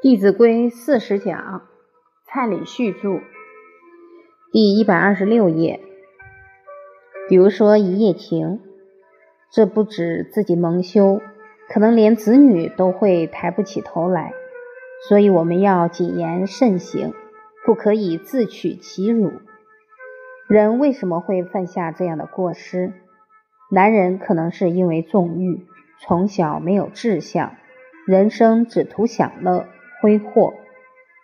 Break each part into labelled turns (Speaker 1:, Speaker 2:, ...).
Speaker 1: 《弟子规》四十讲，蔡礼旭著，第一百二十六页。比如说一夜情，这不止自己蒙羞，可能连子女都会抬不起头来。所以我们要谨言慎行，不可以自取其辱。人为什么会犯下这样的过失？男人可能是因为纵欲，从小没有志向，人生只图享乐。挥霍，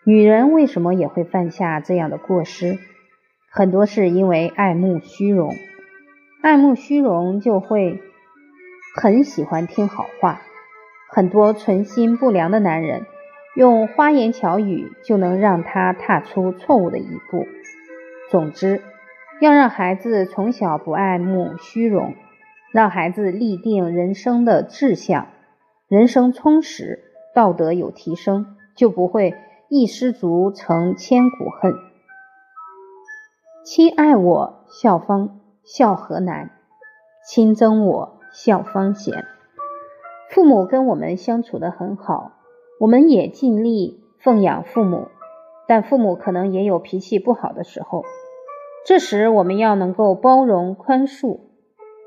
Speaker 1: 女人为什么也会犯下这样的过失？很多是因为爱慕虚荣，爱慕虚荣就会很喜欢听好话。很多存心不良的男人，用花言巧语就能让他踏出错误的一步。总之，要让孩子从小不爱慕虚荣，让孩子立定人生的志向，人生充实，道德有提升。就不会一失足成千古恨。亲爱我，孝方孝何难；亲憎我，孝方贤。父母跟我们相处的很好，我们也尽力奉养父母，但父母可能也有脾气不好的时候。这时我们要能够包容宽恕，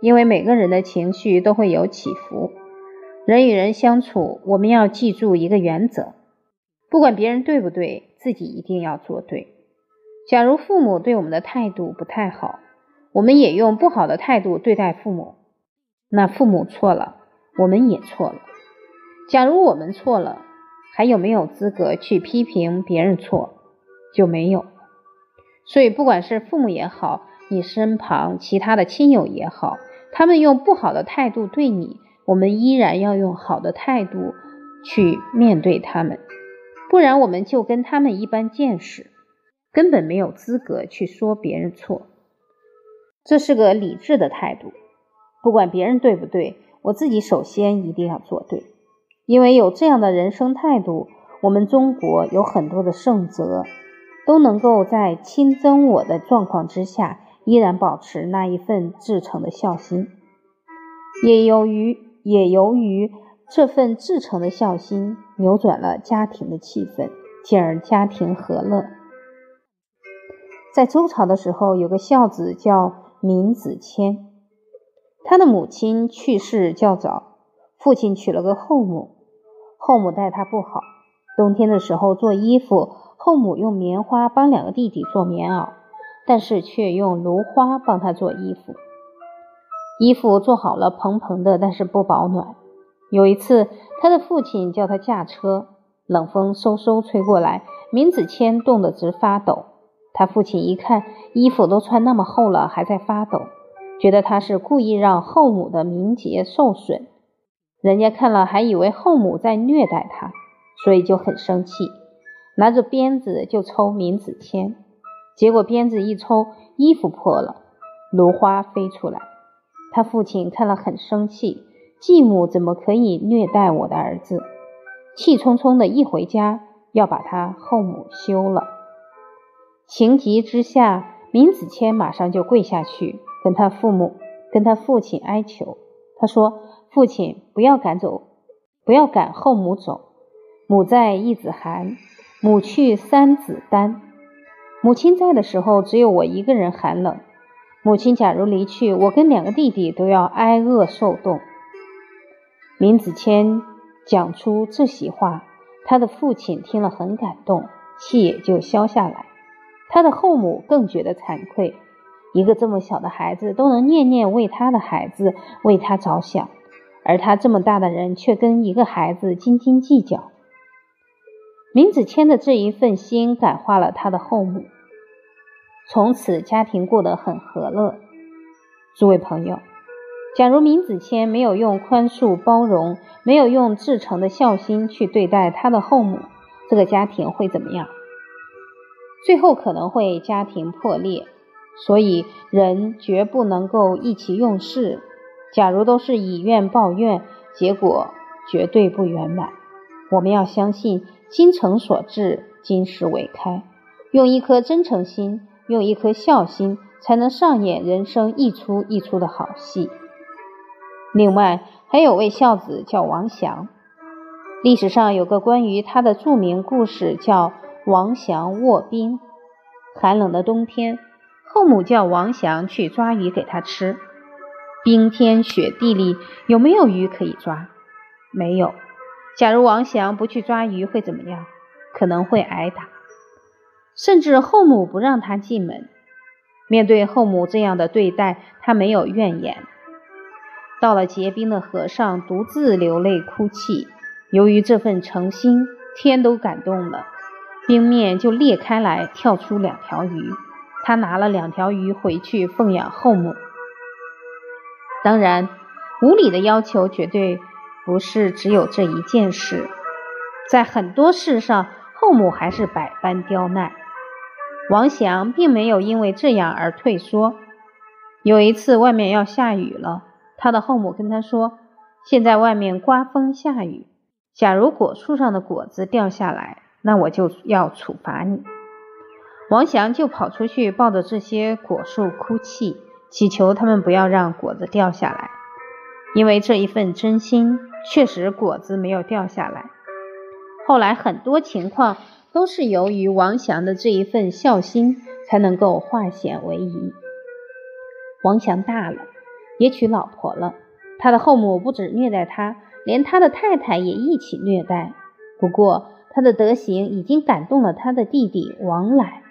Speaker 1: 因为每个人的情绪都会有起伏。人与人相处，我们要记住一个原则。不管别人对不对，自己一定要做对。假如父母对我们的态度不太好，我们也用不好的态度对待父母，那父母错了，我们也错了。假如我们错了，还有没有资格去批评别人错？就没有。所以，不管是父母也好，你身旁其他的亲友也好，他们用不好的态度对你，我们依然要用好的态度去面对他们。不然我们就跟他们一般见识，根本没有资格去说别人错。这是个理智的态度。不管别人对不对，我自己首先一定要做对。因为有这样的人生态度，我们中国有很多的圣哲都能够在亲憎我的状况之下，依然保持那一份至诚的孝心。也由于也由于。这份至诚的孝心扭转了家庭的气氛，进而家庭和乐。在周朝的时候，有个孝子叫闵子骞，他的母亲去世较早，父亲娶了个后母，后母待他不好。冬天的时候做衣服，后母用棉花帮两个弟弟做棉袄，但是却用芦花帮他做衣服。衣服做好了，蓬蓬的，但是不保暖。有一次，他的父亲叫他驾车，冷风嗖嗖吹过来，闵子骞冻得直发抖。他父亲一看，衣服都穿那么厚了，还在发抖，觉得他是故意让后母的名节受损。人家看了还以为后母在虐待他，所以就很生气，拿着鞭子就抽闵子骞。结果鞭子一抽，衣服破了，芦花飞出来。他父亲看了很生气。继母怎么可以虐待我的儿子？气冲冲的一回家，要把他后母休了。情急之下，闵子骞马上就跪下去，跟他父母、跟他父亲哀求。他说：“父亲，不要赶走，不要赶后母走。母在，一子寒；母去，三子丹。母亲在的时候，只有我一个人寒冷；母亲假如离去，我跟两个弟弟都要挨饿受冻。”闵子骞讲出这席话，他的父亲听了很感动，气也就消下来。他的后母更觉得惭愧，一个这么小的孩子都能念念为他的孩子为他着想，而他这么大的人却跟一个孩子斤斤计较。闵子骞的这一份心感化了他的后母，从此家庭过得很和乐。诸位朋友。假如闵子骞没有用宽恕包容，没有用至诚的孝心去对待他的后母，这个家庭会怎么样？最后可能会家庭破裂。所以人绝不能够意气用事。假如都是以怨报怨，结果绝对不圆满。我们要相信精诚所至，金石为开。用一颗真诚心，用一颗孝心，才能上演人生一出一出的好戏。另外还有位孝子叫王祥，历史上有个关于他的著名故事，叫王祥卧冰。寒冷的冬天，后母叫王祥去抓鱼给他吃。冰天雪地里，有没有鱼可以抓？没有。假如王祥不去抓鱼，会怎么样？可能会挨打，甚至后母不让他进门。面对后母这样的对待，他没有怨言。到了结冰的河上，独自流泪哭泣。由于这份诚心，天都感动了，冰面就裂开来，跳出两条鱼。他拿了两条鱼回去奉养后母。当然，无理的要求绝对不是只有这一件事，在很多事上，后母还是百般刁难。王祥并没有因为这样而退缩。有一次，外面要下雨了，他的后母跟他说：“现在外面刮风下雨。”假如果树上的果子掉下来，那我就要处罚你。王祥就跑出去，抱着这些果树哭泣，祈求他们不要让果子掉下来。因为这一份真心，确实果子没有掉下来。后来很多情况都是由于王祥的这一份孝心，才能够化险为夷。王祥大了，也娶老婆了，他的后母不止虐待他。连他的太太也一起虐待。不过，他的德行已经感动了他的弟弟王览。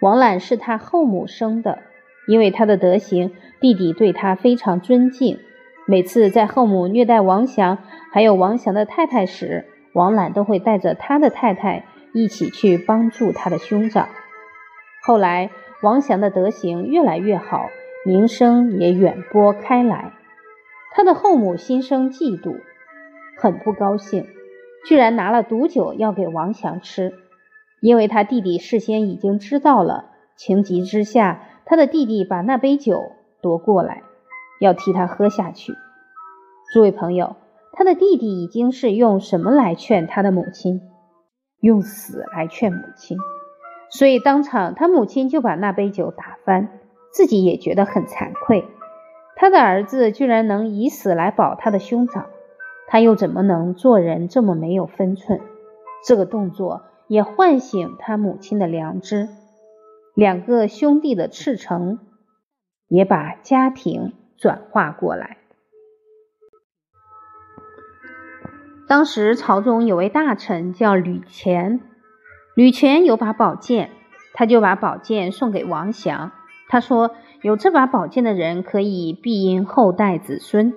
Speaker 1: 王览是他后母生的，因为他的德行，弟弟对他非常尊敬。每次在后母虐待王祥还有王祥的太太时，王览都会带着他的太太一起去帮助他的兄长。后来，王祥的德行越来越好，名声也远播开来。他的后母心生嫉妒，很不高兴，居然拿了毒酒要给王祥吃。因为他弟弟事先已经知道了，情急之下，他的弟弟把那杯酒夺过来，要替他喝下去。诸位朋友，他的弟弟已经是用什么来劝他的母亲？用死来劝母亲。所以当场，他母亲就把那杯酒打翻，自己也觉得很惭愧。他的儿子居然能以死来保他的兄长，他又怎么能做人这么没有分寸？这个动作也唤醒他母亲的良知。两个兄弟的赤诚，也把家庭转化过来。当时朝中有位大臣叫吕虔，吕虔有把宝剑，他就把宝剑送给王祥。他说。有这把宝剑的人，可以庇荫后代子孙，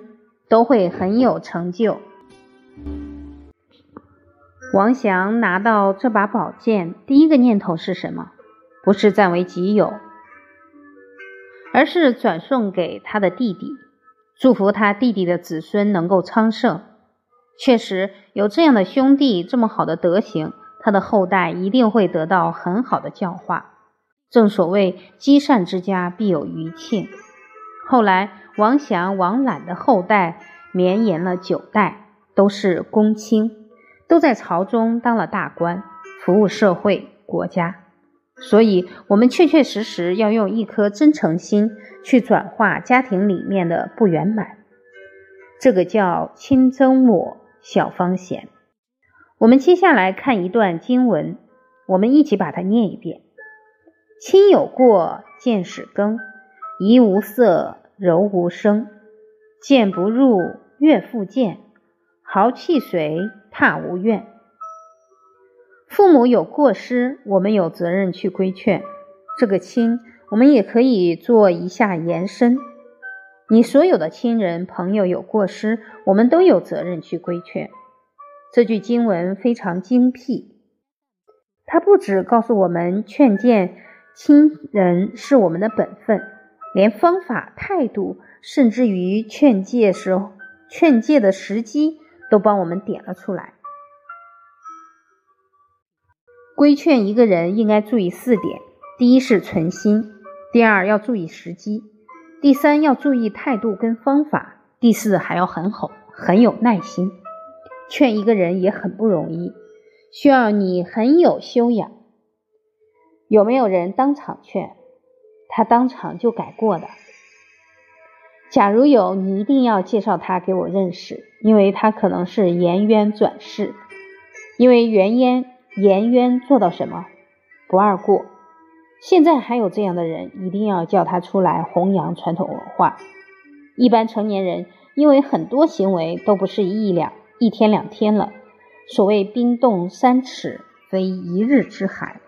Speaker 1: 都会很有成就。王祥拿到这把宝剑，第一个念头是什么？不是占为己有，而是转送给他的弟弟，祝福他弟弟的子孙能够昌盛。确实有这样的兄弟，这么好的德行，他的后代一定会得到很好的教化。正所谓积善之家必有余庆。后来，王祥、王览的后代绵延了九代，都是公卿，都在朝中当了大官，服务社会、国家。所以，我们确确实实要用一颗真诚心去转化家庭里面的不圆满。这个叫亲增我，小方贤。我们接下来看一段经文，我们一起把它念一遍。亲有过，见始更；怡无色，柔无声。见不入，悦复见；豪气随，踏无怨。父母有过失，我们有责任去规劝。这个亲，我们也可以做一下延伸。你所有的亲人朋友有过失，我们都有责任去规劝。这句经文非常精辟，它不止告诉我们劝谏。亲人是我们的本分，连方法、态度，甚至于劝诫时劝诫的时机，都帮我们点了出来。规劝一个人应该注意四点：第一是存心；第二要注意时机；第三要注意态度跟方法；第四还要很好很有耐心。劝一个人也很不容易，需要你很有修养。有没有人当场劝他当场就改过的？假如有，你一定要介绍他给我认识，因为他可能是颜渊转世。因为颜渊，颜渊做到什么，不二过。现在还有这样的人，一定要叫他出来弘扬传统文化。一般成年人，因为很多行为都不是一两、一天两天了。所谓冰冻三尺，非一日之寒。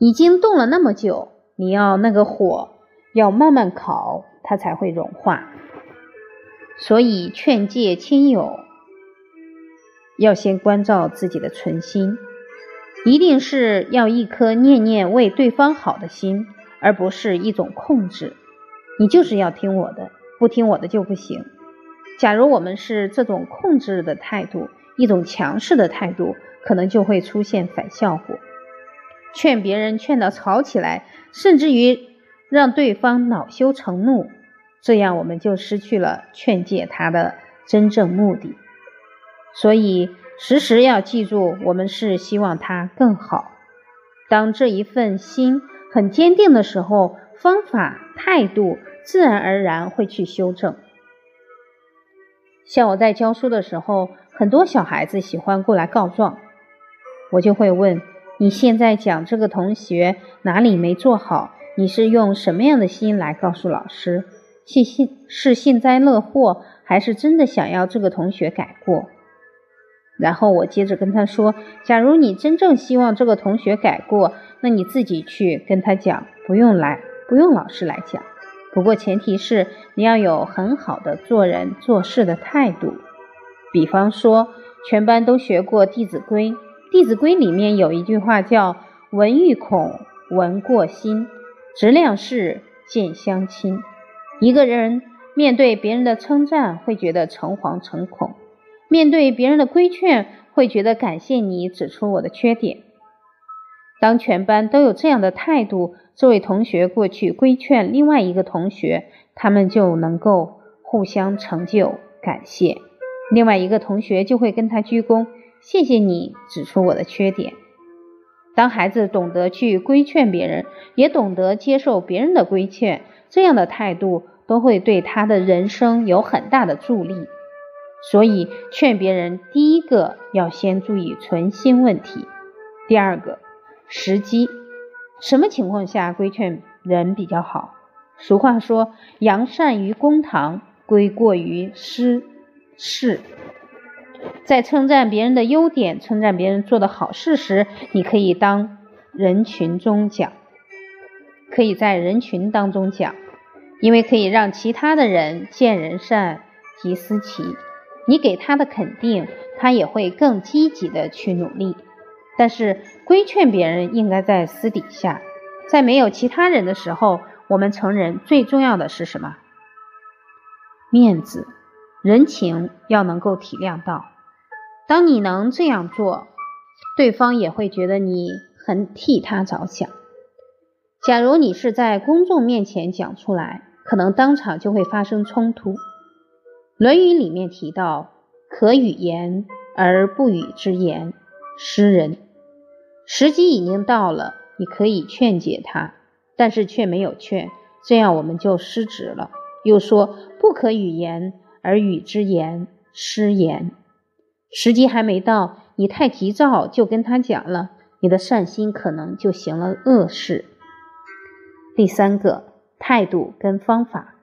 Speaker 1: 已经冻了那么久，你要那个火要慢慢烤，它才会融化。所以劝诫亲友，要先关照自己的存心。一定是要一颗念念为对方好的心，而不是一种控制。你就是要听我的，不听我的就不行。假如我们是这种控制的态度，一种强势的态度，可能就会出现反效果。劝别人劝到吵起来，甚至于让对方恼羞成怒，这样我们就失去了劝诫他的真正目的。所以。时时要记住，我们是希望他更好。当这一份心很坚定的时候，方法态度自然而然会去修正。像我在教书的时候，很多小孩子喜欢过来告状，我就会问：你现在讲这个同学哪里没做好？你是用什么样的心来告诉老师？是幸是幸灾乐祸，还是真的想要这个同学改过？然后我接着跟他说：“假如你真正希望这个同学改过，那你自己去跟他讲，不用来，不用老师来讲。不过前提是你要有很好的做人做事的态度。比方说，全班都学过《弟子规》，《弟子规》里面有一句话叫‘闻欲恐，闻过心，直量事，见相亲’。一个人面对别人的称赞，会觉得诚惶诚恐。”面对别人的规劝，会觉得感谢你指出我的缺点。当全班都有这样的态度，这位同学过去规劝另外一个同学，他们就能够互相成就，感谢。另外一个同学就会跟他鞠躬，谢谢你指出我的缺点。当孩子懂得去规劝别人，也懂得接受别人的规劝，这样的态度都会对他的人生有很大的助力。所以，劝别人，第一个要先注意存心问题，第二个时机，什么情况下规劝人比较好？俗话说，扬善于公堂，归过于私事。在称赞别人的优点、称赞别人做的好事时，你可以当人群中讲，可以在人群当中讲，因为可以让其他的人见人善，即思齐。你给他的肯定，他也会更积极的去努力。但是规劝别人应该在私底下，在没有其他人的时候，我们成人最重要的是什么？面子、人情要能够体谅到。当你能这样做，对方也会觉得你很替他着想。假如你是在公众面前讲出来，可能当场就会发生冲突。《论语》里面提到：“可与言而不语之言，失人。”时机已经到了，你可以劝解他，但是却没有劝，这样我们就失职了。又说：“不可与言而语之言，失言。”时机还没到，你太急躁就跟他讲了，你的善心可能就行了恶事。第三个态度跟方法。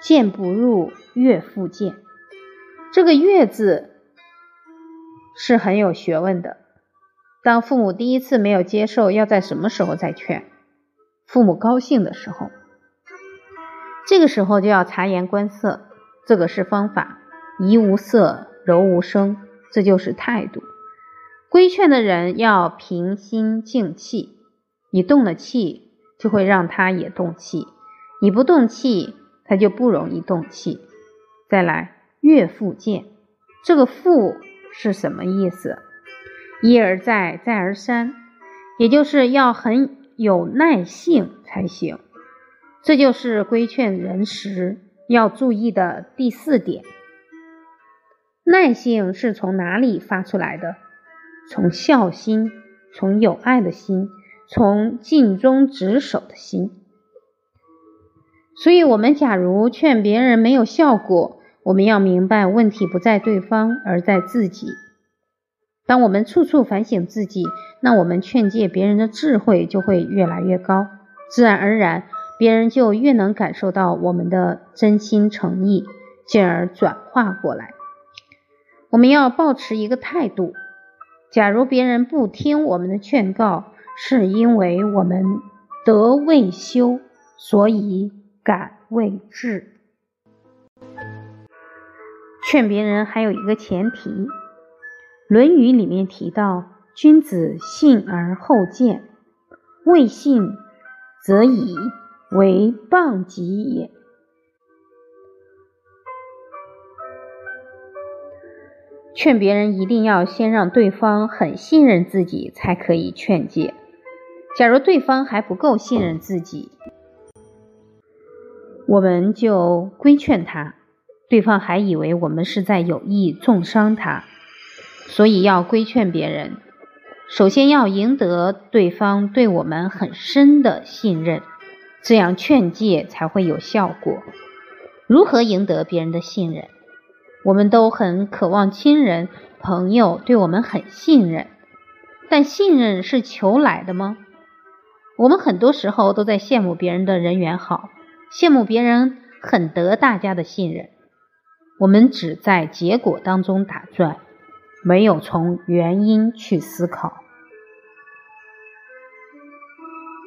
Speaker 1: 见不入，悦复见。这个“悦”字是很有学问的。当父母第一次没有接受，要在什么时候再劝？父母高兴的时候，这个时候就要察言观色，这个是方法。怡无色，柔无声，这就是态度。规劝的人要平心静气，你动了气，就会让他也动气；你不动气。他就不容易动气。再来，越复见，这个“复”是什么意思？一而再，再而三，也就是要很有耐性才行。这就是规劝人时要注意的第四点。耐性是从哪里发出来的？从孝心，从有爱的心，从尽忠职守的心。所以，我们假如劝别人没有效果，我们要明白问题不在对方，而在自己。当我们处处反省自己，那我们劝诫别人的智慧就会越来越高，自然而然，别人就越能感受到我们的真心诚意，进而转化过来。我们要保持一个态度：假如别人不听我们的劝告，是因为我们德未修，所以感未至。劝别人还有一个前提。《论语》里面提到：“君子信而后见，未信则已，为谤己也。”劝别人一定要先让对方很信任自己，才可以劝诫。假如对方还不够信任自己，我们就规劝他，对方还以为我们是在有意重伤他。所以要规劝别人，首先要赢得对方对我们很深的信任，这样劝诫才会有效果。如何赢得别人的信任？我们都很渴望亲人、朋友对我们很信任，但信任是求来的吗？我们很多时候都在羡慕别人的人缘好，羡慕别人很得大家的信任，我们只在结果当中打转。没有从原因去思考。